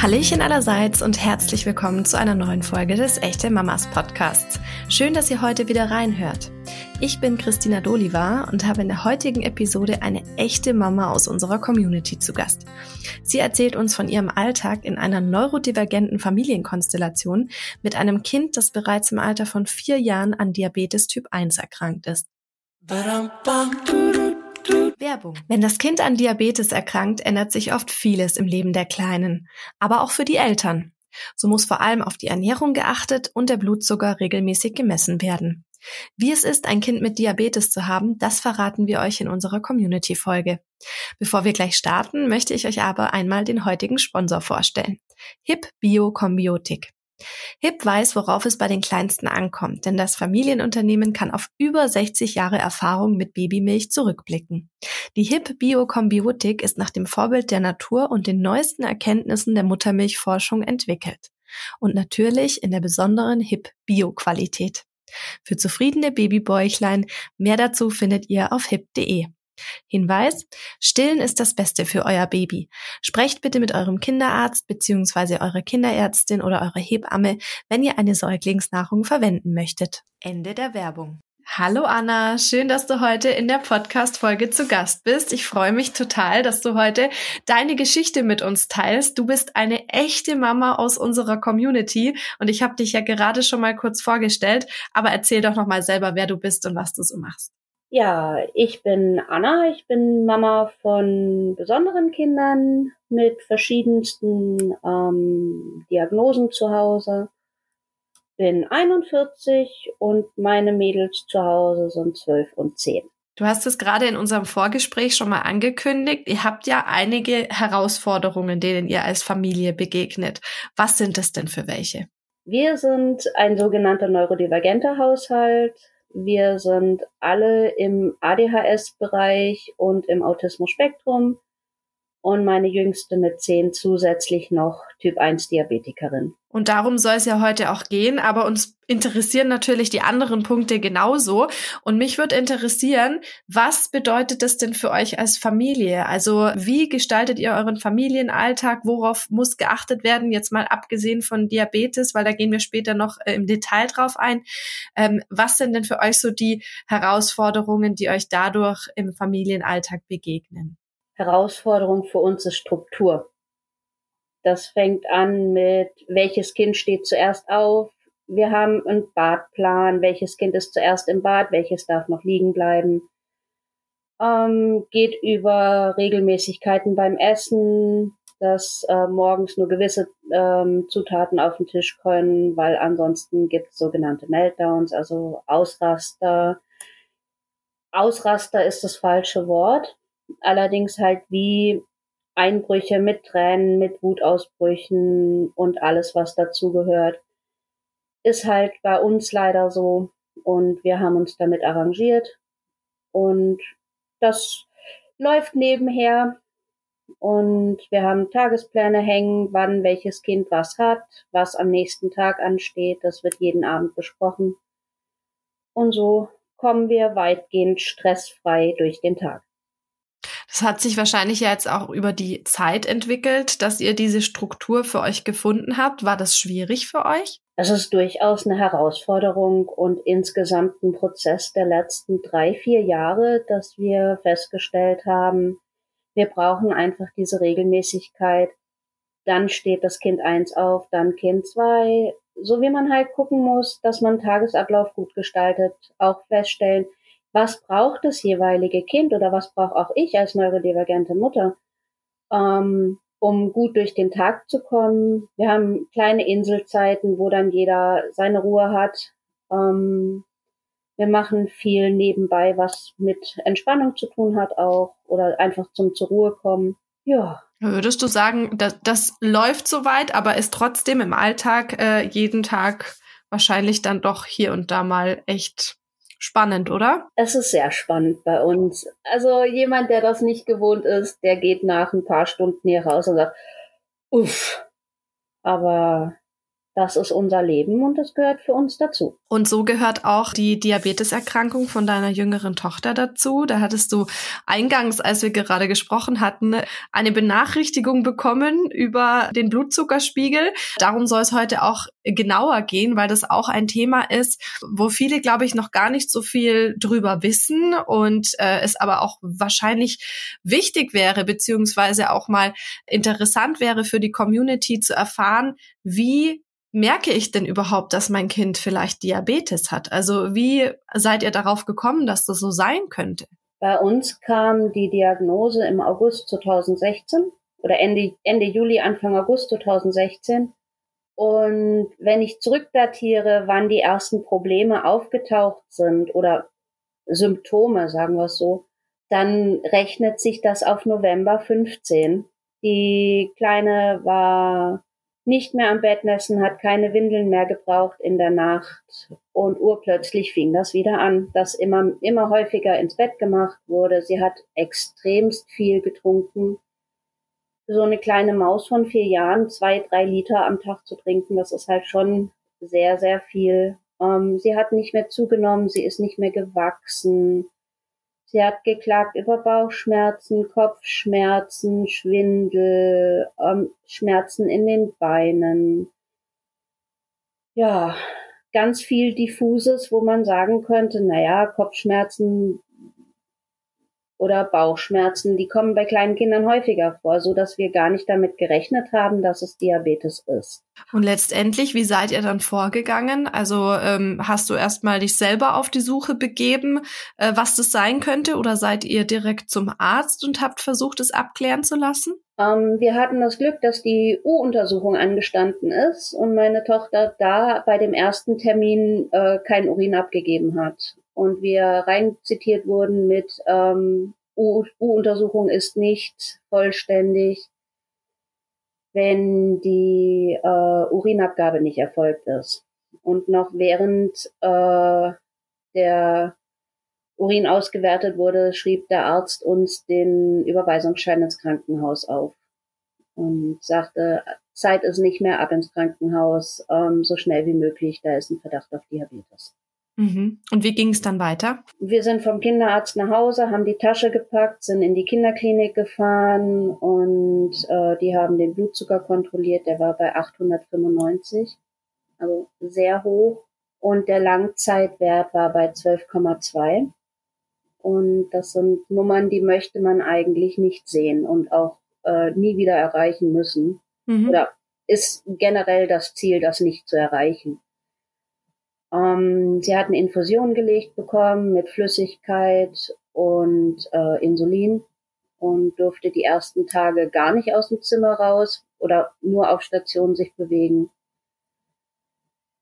Hallöchen allerseits und herzlich willkommen zu einer neuen Folge des Echte Mamas Podcasts. Schön, dass ihr heute wieder reinhört. Ich bin Christina Doliva und habe in der heutigen Episode eine echte Mama aus unserer Community zu Gast. Sie erzählt uns von ihrem Alltag in einer neurodivergenten Familienkonstellation mit einem Kind, das bereits im Alter von vier Jahren an Diabetes Typ 1 erkrankt ist. Werbung. Wenn das Kind an Diabetes erkrankt, ändert sich oft vieles im Leben der Kleinen, aber auch für die Eltern. So muss vor allem auf die Ernährung geachtet und der Blutzucker regelmäßig gemessen werden. Wie es ist, ein Kind mit Diabetes zu haben, das verraten wir euch in unserer Community-Folge. Bevor wir gleich starten, möchte ich euch aber einmal den heutigen Sponsor vorstellen. HIP Bio Kombiotik. HIP weiß, worauf es bei den Kleinsten ankommt, denn das Familienunternehmen kann auf über 60 Jahre Erfahrung mit Babymilch zurückblicken. Die HIP Biokombiotik ist nach dem Vorbild der Natur und den neuesten Erkenntnissen der Muttermilchforschung entwickelt. Und natürlich in der besonderen HIP Bio-Qualität. Für zufriedene Babybäuchlein, mehr dazu findet ihr auf hip.de. Hinweis, Stillen ist das Beste für euer Baby. Sprecht bitte mit eurem Kinderarzt bzw. eurer Kinderärztin oder eurer Hebamme, wenn ihr eine Säuglingsnahrung verwenden möchtet. Ende der Werbung. Hallo Anna, schön, dass du heute in der Podcast-Folge zu Gast bist. Ich freue mich total, dass du heute deine Geschichte mit uns teilst. Du bist eine echte Mama aus unserer Community und ich habe dich ja gerade schon mal kurz vorgestellt, aber erzähl doch noch mal selber, wer du bist und was du so machst. Ja, ich bin Anna, ich bin Mama von besonderen Kindern mit verschiedensten ähm, Diagnosen zu Hause. Bin 41 und meine Mädels zu Hause sind 12 und 10. Du hast es gerade in unserem Vorgespräch schon mal angekündigt. Ihr habt ja einige Herausforderungen, denen ihr als Familie begegnet. Was sind das denn für welche? Wir sind ein sogenannter neurodivergenter Haushalt. Wir sind alle im ADHS-Bereich und im Autismus-Spektrum und meine jüngste mit zehn zusätzlich noch Typ 1 Diabetikerin. Und darum soll es ja heute auch gehen, aber uns interessieren natürlich die anderen Punkte genauso. Und mich würde interessieren, was bedeutet das denn für euch als Familie? Also wie gestaltet ihr euren Familienalltag? Worauf muss geachtet werden? Jetzt mal abgesehen von Diabetes, weil da gehen wir später noch äh, im Detail drauf ein. Ähm, was sind denn für euch so die Herausforderungen, die euch dadurch im Familienalltag begegnen? Herausforderung für uns ist Struktur. Das fängt an mit, welches Kind steht zuerst auf. Wir haben einen Badplan, welches Kind ist zuerst im Bad, welches darf noch liegen bleiben. Ähm, geht über Regelmäßigkeiten beim Essen, dass äh, morgens nur gewisse ähm, Zutaten auf den Tisch können, weil ansonsten gibt es sogenannte Meltdowns, also Ausraster. Ausraster ist das falsche Wort. Allerdings halt wie Einbrüche mit Tränen, mit Wutausbrüchen und alles, was dazugehört, ist halt bei uns leider so. Und wir haben uns damit arrangiert. Und das läuft nebenher. Und wir haben Tagespläne hängen, wann welches Kind was hat, was am nächsten Tag ansteht. Das wird jeden Abend besprochen. Und so kommen wir weitgehend stressfrei durch den Tag. Das hat sich wahrscheinlich ja jetzt auch über die Zeit entwickelt, dass ihr diese Struktur für euch gefunden habt. War das schwierig für euch? Es ist durchaus eine Herausforderung und insgesamt ein Prozess der letzten drei, vier Jahre, dass wir festgestellt haben, wir brauchen einfach diese Regelmäßigkeit. Dann steht das Kind eins auf, dann Kind zwei. So wie man halt gucken muss, dass man Tagesablauf gut gestaltet, auch feststellen, was braucht das jeweilige Kind oder was brauche auch ich als neurodivergente Mutter, ähm, um gut durch den Tag zu kommen. Wir haben kleine Inselzeiten, wo dann jeder seine Ruhe hat. Ähm, wir machen viel nebenbei, was mit Entspannung zu tun hat auch oder einfach zum zur Ruhe kommen. Ja. Würdest du sagen, das, das läuft soweit, aber ist trotzdem im Alltag äh, jeden Tag wahrscheinlich dann doch hier und da mal echt spannend, oder? Es ist sehr spannend bei uns. Also jemand, der das nicht gewohnt ist, der geht nach ein paar Stunden hier raus und sagt, uff. Aber das ist unser Leben und das gehört für uns dazu. Und so gehört auch die Diabeteserkrankung von deiner jüngeren Tochter dazu. Da hattest du eingangs, als wir gerade gesprochen hatten, eine Benachrichtigung bekommen über den Blutzuckerspiegel. Darum soll es heute auch genauer gehen, weil das auch ein Thema ist, wo viele, glaube ich, noch gar nicht so viel drüber wissen und äh, es aber auch wahrscheinlich wichtig wäre, beziehungsweise auch mal interessant wäre für die Community zu erfahren, wie merke ich denn überhaupt, dass mein Kind vielleicht Diabetes hat? Also wie seid ihr darauf gekommen, dass das so sein könnte? Bei uns kam die Diagnose im August 2016 oder Ende, Ende Juli, Anfang August 2016. Und wenn ich zurückdatiere, wann die ersten Probleme aufgetaucht sind oder Symptome, sagen wir es so, dann rechnet sich das auf November 15. Die Kleine war nicht mehr am Bett messen, hat keine Windeln mehr gebraucht in der Nacht und urplötzlich fing das wieder an, dass immer, immer häufiger ins Bett gemacht wurde. Sie hat extremst viel getrunken. So eine kleine Maus von vier Jahren, zwei, drei Liter am Tag zu trinken, das ist halt schon sehr, sehr viel. Ähm, sie hat nicht mehr zugenommen, sie ist nicht mehr gewachsen. Sie hat geklagt über Bauchschmerzen, Kopfschmerzen, Schwindel, ähm, Schmerzen in den Beinen. Ja, ganz viel diffuses, wo man sagen könnte, naja, Kopfschmerzen oder Bauchschmerzen, die kommen bei kleinen Kindern häufiger vor, so dass wir gar nicht damit gerechnet haben, dass es Diabetes ist. Und letztendlich, wie seid ihr dann vorgegangen? Also ähm, hast du erstmal dich selber auf die Suche begeben, äh, was das sein könnte, oder seid ihr direkt zum Arzt und habt versucht, es abklären zu lassen? Ähm, wir hatten das Glück, dass die U-Untersuchung angestanden ist und meine Tochter da bei dem ersten Termin äh, kein Urin abgegeben hat und wir rein zitiert wurden mit ähm, U-Untersuchung ist nicht vollständig, wenn die äh, Urinabgabe nicht erfolgt ist. Und noch während äh, der Urin ausgewertet wurde, schrieb der Arzt uns den Überweisungsschein ins Krankenhaus auf und sagte, Zeit ist nicht mehr ab ins Krankenhaus, ähm, so schnell wie möglich, da ist ein Verdacht auf Diabetes. Mhm. Und wie ging es dann weiter? Wir sind vom Kinderarzt nach Hause, haben die Tasche gepackt, sind in die Kinderklinik gefahren und äh, die haben den Blutzucker kontrolliert. Der war bei 895, also sehr hoch. Und der Langzeitwert war bei 12,2. Und das sind Nummern, die möchte man eigentlich nicht sehen und auch äh, nie wieder erreichen müssen. Mhm. Oder ist generell das Ziel, das nicht zu erreichen. Ähm, sie hat eine Infusion gelegt bekommen mit Flüssigkeit und äh, Insulin und durfte die ersten Tage gar nicht aus dem Zimmer raus oder nur auf Station sich bewegen.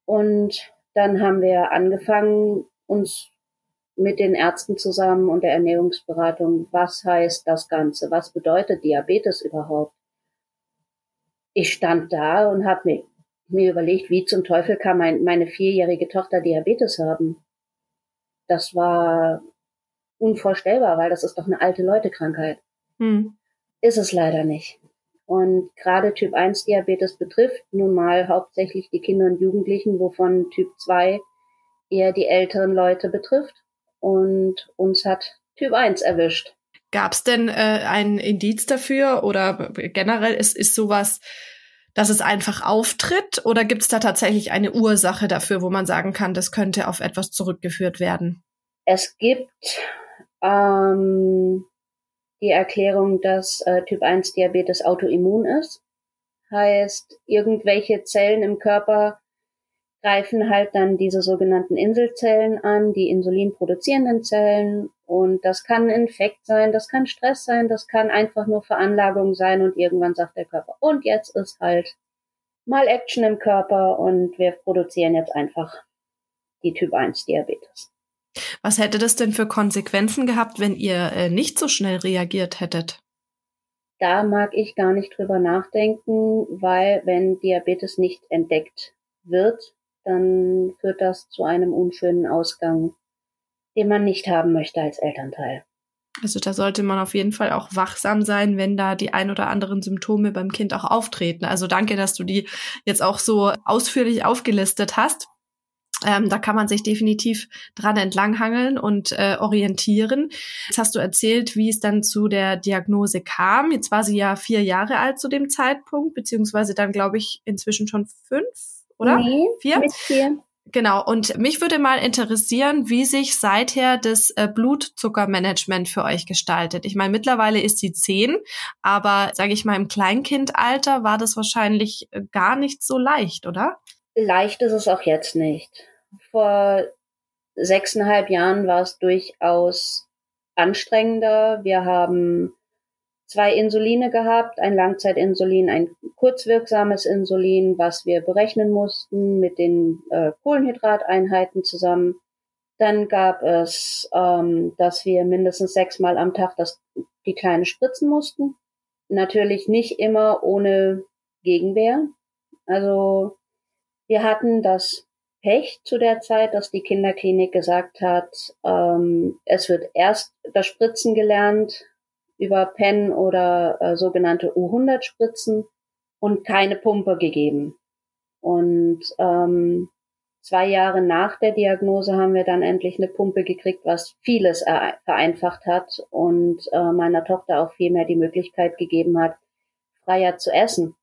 Und dann haben wir angefangen, uns mit den Ärzten zusammen und der Ernährungsberatung, was heißt das Ganze? Was bedeutet Diabetes überhaupt? Ich stand da und habe mir mir überlegt, wie zum Teufel kann mein, meine vierjährige Tochter Diabetes haben. Das war unvorstellbar, weil das ist doch eine alte Leute-Krankheit. Hm. Ist es leider nicht. Und gerade Typ 1 Diabetes betrifft nun mal hauptsächlich die Kinder und Jugendlichen, wovon Typ 2 eher die älteren Leute betrifft. Und uns hat Typ 1 erwischt. Gab es denn äh, ein Indiz dafür oder generell ist, ist sowas dass es einfach auftritt? Oder gibt es da tatsächlich eine Ursache dafür, wo man sagen kann, das könnte auf etwas zurückgeführt werden? Es gibt ähm, die Erklärung, dass äh, Typ 1 Diabetes autoimmun ist. Heißt, irgendwelche Zellen im Körper greifen halt dann diese sogenannten Inselzellen an, die Insulin produzierenden Zellen. Und das kann Infekt sein, das kann Stress sein, das kann einfach nur Veranlagung sein und irgendwann sagt der Körper, und jetzt ist halt mal Action im Körper und wir produzieren jetzt einfach die Typ 1 Diabetes. Was hätte das denn für Konsequenzen gehabt, wenn ihr äh, nicht so schnell reagiert hättet? Da mag ich gar nicht drüber nachdenken, weil wenn Diabetes nicht entdeckt wird, dann führt das zu einem unschönen Ausgang, den man nicht haben möchte als Elternteil. Also da sollte man auf jeden Fall auch wachsam sein, wenn da die ein oder anderen Symptome beim Kind auch auftreten. Also danke, dass du die jetzt auch so ausführlich aufgelistet hast. Ähm, da kann man sich definitiv dran entlanghangeln und äh, orientieren. Jetzt hast du erzählt, wie es dann zu der Diagnose kam. Jetzt war sie ja vier Jahre alt zu dem Zeitpunkt, beziehungsweise dann, glaube ich, inzwischen schon fünf, oder? Nee, vier? Mit vier. Genau, und mich würde mal interessieren, wie sich seither das äh, Blutzuckermanagement für euch gestaltet. Ich meine, mittlerweile ist sie zehn, aber sage ich mal, im Kleinkindalter war das wahrscheinlich äh, gar nicht so leicht, oder? Leicht ist es auch jetzt nicht. Vor sechseinhalb Jahren war es durchaus anstrengender. Wir haben zwei Insuline gehabt, ein Langzeitinsulin, ein kurzwirksames Insulin, was wir berechnen mussten mit den äh, Kohlenhydrateinheiten zusammen. Dann gab es, ähm, dass wir mindestens sechsmal am Tag das, die kleine spritzen mussten. Natürlich nicht immer ohne Gegenwehr. Also wir hatten das Pech zu der Zeit, dass die Kinderklinik gesagt hat, ähm, es wird erst das Spritzen gelernt, über Pen oder äh, sogenannte U100-Spritzen und keine Pumpe gegeben. Und ähm, zwei Jahre nach der Diagnose haben wir dann endlich eine Pumpe gekriegt, was vieles vereinfacht hat und äh, meiner Tochter auch viel mehr die Möglichkeit gegeben hat, freier zu essen.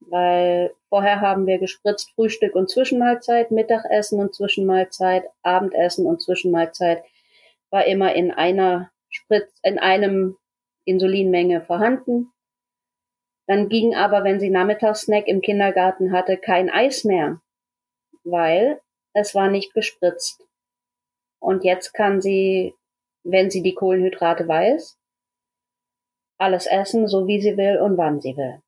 Weil vorher haben wir gespritzt Frühstück und Zwischenmahlzeit, Mittagessen und Zwischenmahlzeit, Abendessen und Zwischenmahlzeit war immer in einer Spritz, in einem Insulinmenge vorhanden. Dann ging aber, wenn sie Nachmittagssnack im Kindergarten hatte, kein Eis mehr, weil es war nicht gespritzt. Und jetzt kann sie, wenn sie die Kohlenhydrate weiß, alles essen, so wie sie will und wann sie will.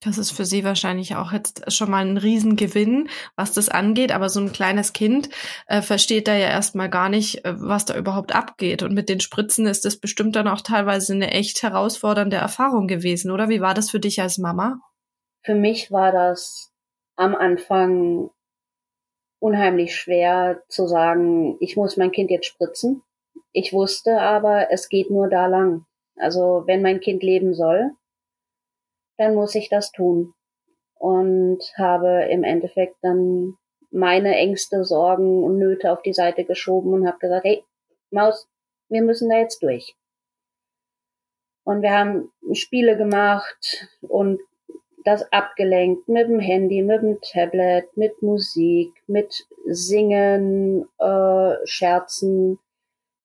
Das ist für sie wahrscheinlich auch jetzt schon mal ein Riesengewinn, was das angeht. Aber so ein kleines Kind äh, versteht da ja erstmal gar nicht, äh, was da überhaupt abgeht. Und mit den Spritzen ist das bestimmt dann auch teilweise eine echt herausfordernde Erfahrung gewesen, oder? Wie war das für dich als Mama? Für mich war das am Anfang unheimlich schwer zu sagen, ich muss mein Kind jetzt spritzen. Ich wusste aber, es geht nur da lang. Also wenn mein Kind leben soll, dann muss ich das tun. Und habe im Endeffekt dann meine Ängste, Sorgen und Nöte auf die Seite geschoben und habe gesagt, hey, Maus, wir müssen da jetzt durch. Und wir haben Spiele gemacht und das abgelenkt mit dem Handy, mit dem Tablet, mit Musik, mit Singen, äh, Scherzen,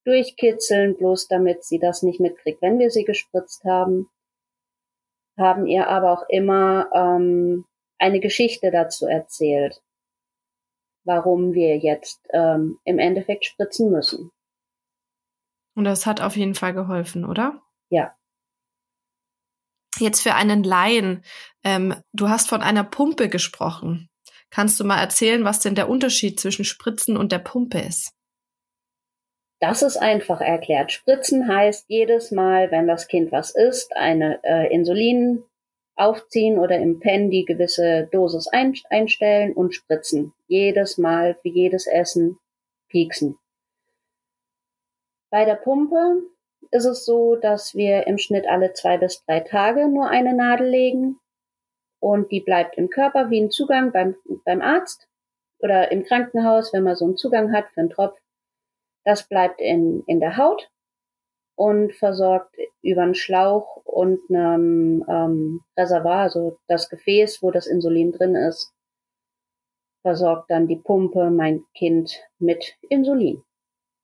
durchkitzeln, bloß damit sie das nicht mitkriegt, wenn wir sie gespritzt haben haben ihr aber auch immer ähm, eine Geschichte dazu erzählt, warum wir jetzt ähm, im Endeffekt spritzen müssen. Und das hat auf jeden Fall geholfen, oder? Ja. Jetzt für einen Laien, ähm, du hast von einer Pumpe gesprochen. Kannst du mal erzählen, was denn der Unterschied zwischen Spritzen und der Pumpe ist? Das ist einfach erklärt. Spritzen heißt jedes Mal, wenn das Kind was isst, eine äh, Insulin aufziehen oder im Pen die gewisse Dosis ein, einstellen und spritzen. Jedes Mal für jedes Essen pieksen. Bei der Pumpe ist es so, dass wir im Schnitt alle zwei bis drei Tage nur eine Nadel legen und die bleibt im Körper wie ein Zugang beim, beim Arzt oder im Krankenhaus, wenn man so einen Zugang hat für einen Tropf das bleibt in, in der Haut und versorgt über einen Schlauch und einem ähm, Reservoir, also das Gefäß, wo das Insulin drin ist, versorgt dann die Pumpe mein Kind mit Insulin.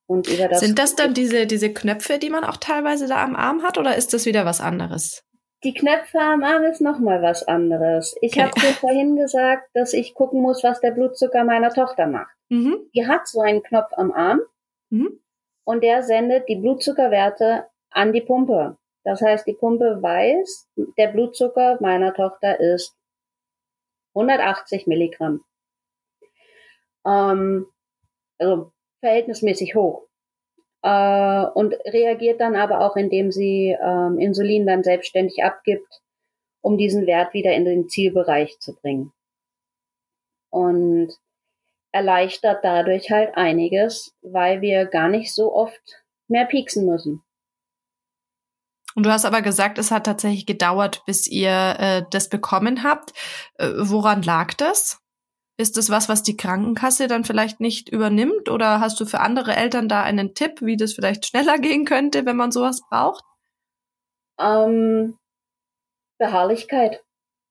Und über das Sind das dann diese, diese Knöpfe, die man auch teilweise da am Arm hat, oder ist das wieder was anderes? Die Knöpfe am Arm ist nochmal was anderes. Ich okay. habe dir vorhin gesagt, dass ich gucken muss, was der Blutzucker meiner Tochter macht. Mhm. Die hat so einen Knopf am Arm Mhm. Und der sendet die Blutzuckerwerte an die Pumpe. Das heißt, die Pumpe weiß, der Blutzucker meiner Tochter ist 180 Milligramm. Ähm, also verhältnismäßig hoch. Äh, und reagiert dann aber auch, indem sie ähm, Insulin dann selbstständig abgibt, um diesen Wert wieder in den Zielbereich zu bringen. Und erleichtert dadurch halt einiges, weil wir gar nicht so oft mehr pieksen müssen. Und du hast aber gesagt, es hat tatsächlich gedauert, bis ihr äh, das bekommen habt. Äh, woran lag das? Ist das was, was die Krankenkasse dann vielleicht nicht übernimmt? Oder hast du für andere Eltern da einen Tipp, wie das vielleicht schneller gehen könnte, wenn man sowas braucht? Ähm, Beharrlichkeit.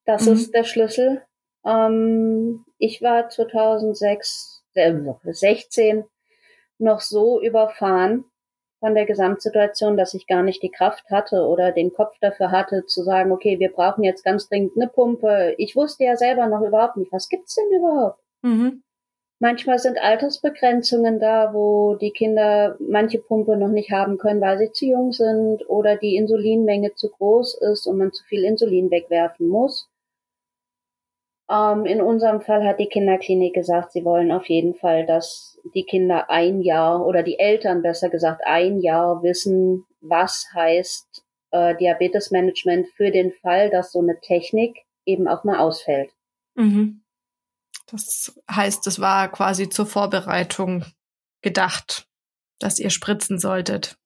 Das mhm. ist der Schlüssel. Ähm, ich war 2006, äh, 16 noch so überfahren von der Gesamtsituation, dass ich gar nicht die Kraft hatte oder den Kopf dafür hatte, zu sagen, okay, wir brauchen jetzt ganz dringend eine Pumpe. Ich wusste ja selber noch überhaupt nicht, was gibt's denn überhaupt? Mhm. Manchmal sind Altersbegrenzungen da, wo die Kinder manche Pumpe noch nicht haben können, weil sie zu jung sind oder die Insulinmenge zu groß ist und man zu viel Insulin wegwerfen muss. Ähm, in unserem Fall hat die Kinderklinik gesagt, sie wollen auf jeden Fall, dass die Kinder ein Jahr oder die Eltern besser gesagt ein Jahr wissen, was heißt äh, Diabetesmanagement für den Fall, dass so eine Technik eben auch mal ausfällt. Mhm. Das heißt, es war quasi zur Vorbereitung gedacht, dass ihr spritzen solltet.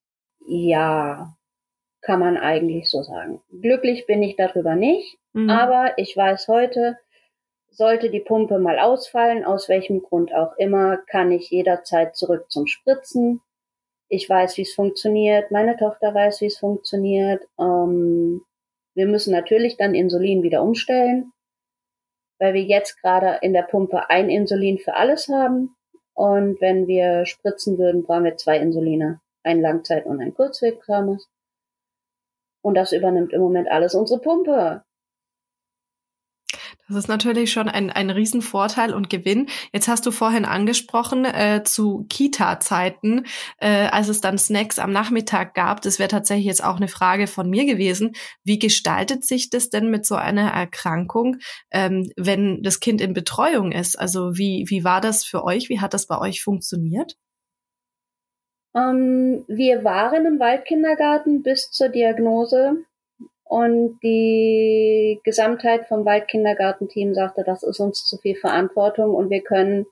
Ja, kann man eigentlich so sagen. Glücklich bin ich darüber nicht, mhm. aber ich weiß heute, sollte die Pumpe mal ausfallen, aus welchem Grund auch immer, kann ich jederzeit zurück zum Spritzen. Ich weiß, wie es funktioniert. Meine Tochter weiß, wie es funktioniert. Ähm, wir müssen natürlich dann Insulin wieder umstellen weil wir jetzt gerade in der Pumpe ein Insulin für alles haben. Und wenn wir spritzen würden, brauchen wir zwei Insuline. Ein Langzeit- und ein Kurzwegkrames. Und das übernimmt im Moment alles unsere Pumpe. Das ist natürlich schon ein, ein Riesenvorteil und Gewinn. Jetzt hast du vorhin angesprochen äh, zu Kita-Zeiten, äh, als es dann Snacks am Nachmittag gab. Das wäre tatsächlich jetzt auch eine Frage von mir gewesen. Wie gestaltet sich das denn mit so einer Erkrankung, ähm, wenn das Kind in Betreuung ist? Also wie, wie war das für euch? Wie hat das bei euch funktioniert? Ähm, wir waren im Waldkindergarten bis zur Diagnose und die Gesamtheit vom Waldkindergartenteam sagte, das ist uns zu viel Verantwortung und wir können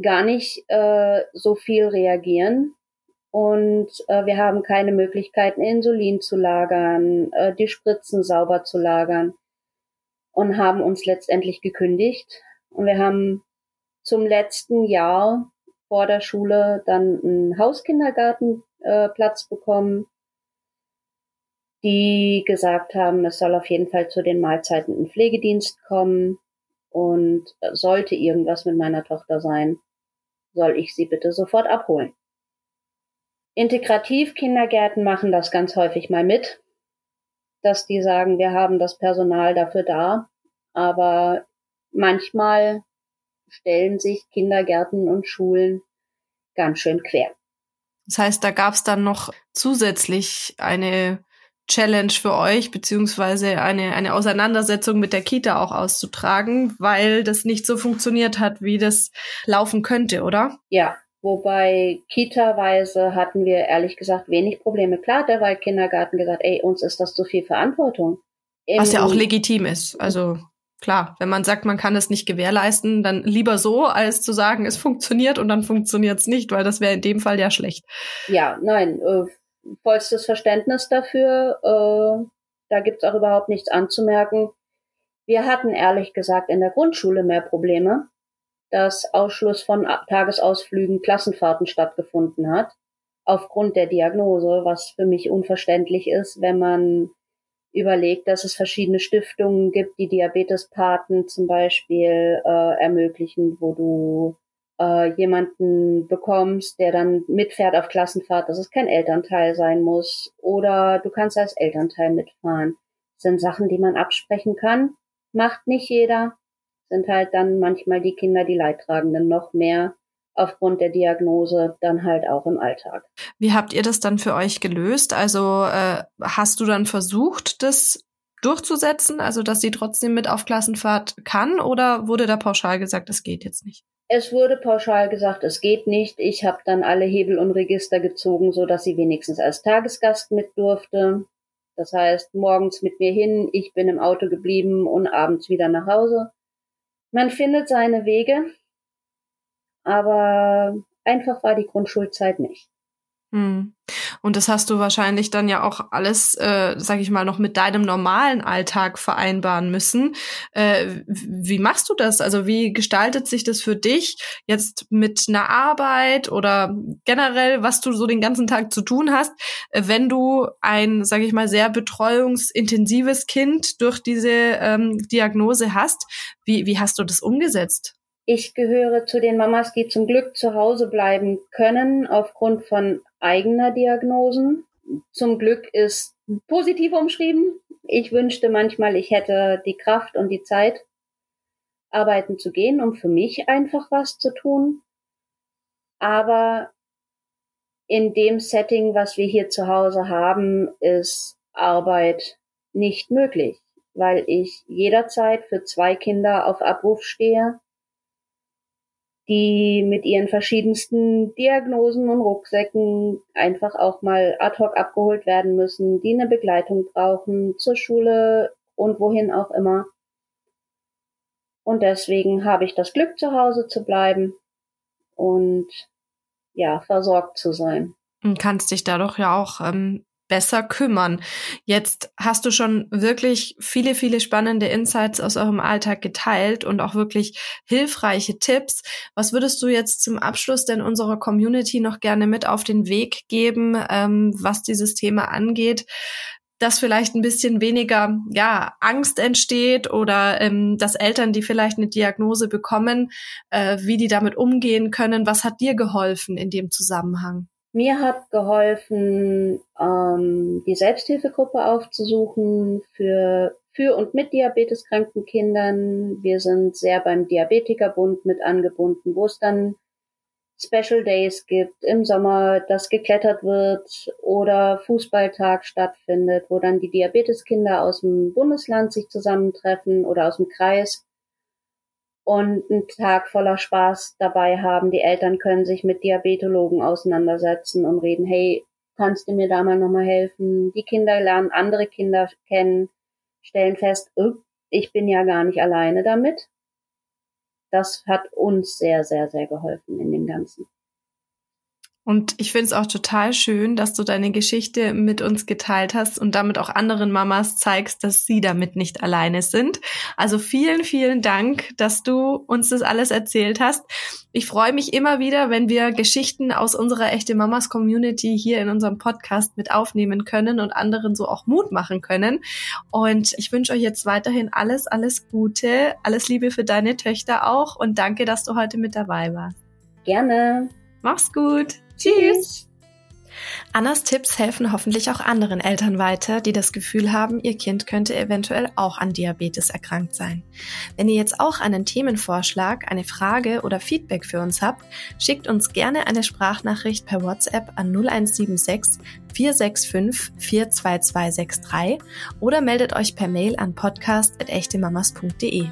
gar nicht äh, so viel reagieren. Und äh, wir haben keine Möglichkeiten, Insulin zu lagern, äh, die Spritzen sauber zu lagern und haben uns letztendlich gekündigt. Und wir haben zum letzten Jahr vor der Schule dann einen Hauskindergartenplatz bekommen die gesagt haben, es soll auf jeden Fall zu den Mahlzeiten ein Pflegedienst kommen und sollte irgendwas mit meiner Tochter sein, soll ich sie bitte sofort abholen. Integrativ-Kindergärten machen das ganz häufig mal mit, dass die sagen, wir haben das Personal dafür da, aber manchmal stellen sich Kindergärten und Schulen ganz schön quer. Das heißt, da gab es dann noch zusätzlich eine Challenge für euch, beziehungsweise eine, eine Auseinandersetzung mit der Kita auch auszutragen, weil das nicht so funktioniert hat, wie das laufen könnte, oder? Ja, wobei Kita-weise hatten wir ehrlich gesagt wenig Probleme. Klar hat der Waldkindergarten gesagt, ey, uns ist das zu viel Verantwortung. Im Was ja auch legitim ist. Also klar, wenn man sagt, man kann es nicht gewährleisten, dann lieber so, als zu sagen, es funktioniert und dann funktioniert es nicht, weil das wäre in dem Fall ja schlecht. Ja, nein, äh, vollstes Verständnis dafür. Äh, da gibt's auch überhaupt nichts anzumerken. Wir hatten ehrlich gesagt in der Grundschule mehr Probleme, dass Ausschluss von Tagesausflügen, Klassenfahrten stattgefunden hat, aufgrund der Diagnose, was für mich unverständlich ist, wenn man überlegt, dass es verschiedene Stiftungen gibt, die Diabetespaten zum Beispiel äh, ermöglichen, wo du äh, jemanden bekommst, der dann mitfährt auf Klassenfahrt, dass es kein Elternteil sein muss. Oder du kannst als Elternteil mitfahren. Das sind Sachen, die man absprechen kann. Macht nicht jeder. Sind halt dann manchmal die Kinder, die Leidtragenden noch mehr aufgrund der Diagnose dann halt auch im Alltag. Wie habt ihr das dann für euch gelöst? Also äh, hast du dann versucht, das durchzusetzen, also dass sie trotzdem mit auf Klassenfahrt kann, oder wurde da pauschal gesagt, es geht jetzt nicht? Es wurde pauschal gesagt, es geht nicht. Ich habe dann alle Hebel und Register gezogen, so dass sie wenigstens als Tagesgast mit durfte. Das heißt, morgens mit mir hin, ich bin im Auto geblieben und abends wieder nach Hause. Man findet seine Wege, aber einfach war die Grundschulzeit nicht. Hm. Und das hast du wahrscheinlich dann ja auch alles, äh, sag ich mal, noch mit deinem normalen Alltag vereinbaren müssen. Äh, wie machst du das? Also wie gestaltet sich das für dich jetzt mit einer Arbeit oder generell, was du so den ganzen Tag zu tun hast, wenn du ein, sag ich mal, sehr betreuungsintensives Kind durch diese ähm, Diagnose hast? Wie, wie hast du das umgesetzt? Ich gehöre zu den Mamas, die zum Glück zu Hause bleiben können aufgrund von eigener Diagnosen. Zum Glück ist positiv umschrieben. Ich wünschte manchmal, ich hätte die Kraft und die Zeit, arbeiten zu gehen, um für mich einfach was zu tun. Aber in dem Setting, was wir hier zu Hause haben, ist Arbeit nicht möglich, weil ich jederzeit für zwei Kinder auf Abruf stehe die mit ihren verschiedensten Diagnosen und Rucksäcken einfach auch mal ad hoc abgeholt werden müssen, die eine Begleitung brauchen zur Schule und wohin auch immer. Und deswegen habe ich das Glück, zu Hause zu bleiben und ja, versorgt zu sein. Und kannst dich dadurch ja auch ähm, besser kümmern. Jetzt hast du schon wirklich viele, viele spannende Insights aus eurem Alltag geteilt und auch wirklich hilfreiche Tipps. Was würdest du jetzt zum Abschluss denn unserer Community noch gerne mit auf den Weg geben, ähm, was dieses Thema angeht? dass vielleicht ein bisschen weniger ja Angst entsteht oder ähm, dass Eltern, die vielleicht eine Diagnose bekommen, äh, wie die damit umgehen können. Was hat dir geholfen in dem Zusammenhang? Mir hat geholfen, ähm, die Selbsthilfegruppe aufzusuchen für, für und mit diabeteskranken Kindern. Wir sind sehr beim Diabetikerbund mit angebunden, wo es dann Special Days gibt, im Sommer, das geklettert wird oder Fußballtag stattfindet, wo dann die Diabeteskinder aus dem Bundesland sich zusammentreffen oder aus dem Kreis und einen Tag voller Spaß dabei haben. Die Eltern können sich mit Diabetologen auseinandersetzen und reden, hey, kannst du mir da mal nochmal helfen? Die Kinder lernen andere Kinder kennen, stellen fest, oh, ich bin ja gar nicht alleine damit. Das hat uns sehr, sehr, sehr geholfen in dem Ganzen. Und ich finde es auch total schön, dass du deine Geschichte mit uns geteilt hast und damit auch anderen Mamas zeigst, dass sie damit nicht alleine sind. Also vielen, vielen Dank, dass du uns das alles erzählt hast. Ich freue mich immer wieder, wenn wir Geschichten aus unserer echte Mamas Community hier in unserem Podcast mit aufnehmen können und anderen so auch Mut machen können. Und ich wünsche euch jetzt weiterhin alles, alles Gute, alles Liebe für deine Töchter auch und danke, dass du heute mit dabei warst. Gerne. Mach's gut. Tschüss. Annas Tipps helfen hoffentlich auch anderen Eltern weiter, die das Gefühl haben, ihr Kind könnte eventuell auch an Diabetes erkrankt sein. Wenn ihr jetzt auch einen Themenvorschlag, eine Frage oder Feedback für uns habt, schickt uns gerne eine Sprachnachricht per WhatsApp an 0176 465 42263 oder meldet euch per Mail an podcast.echtemamas.de.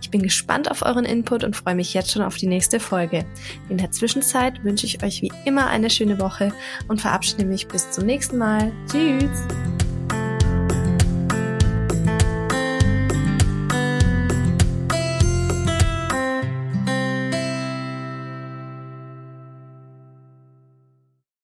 Ich bin gespannt auf euren Input und freue mich jetzt schon auf die nächste Folge. In der Zwischenzeit wünsche ich euch wie immer eine schöne Woche und verabschiede mich bis zum nächsten Mal. Tschüss!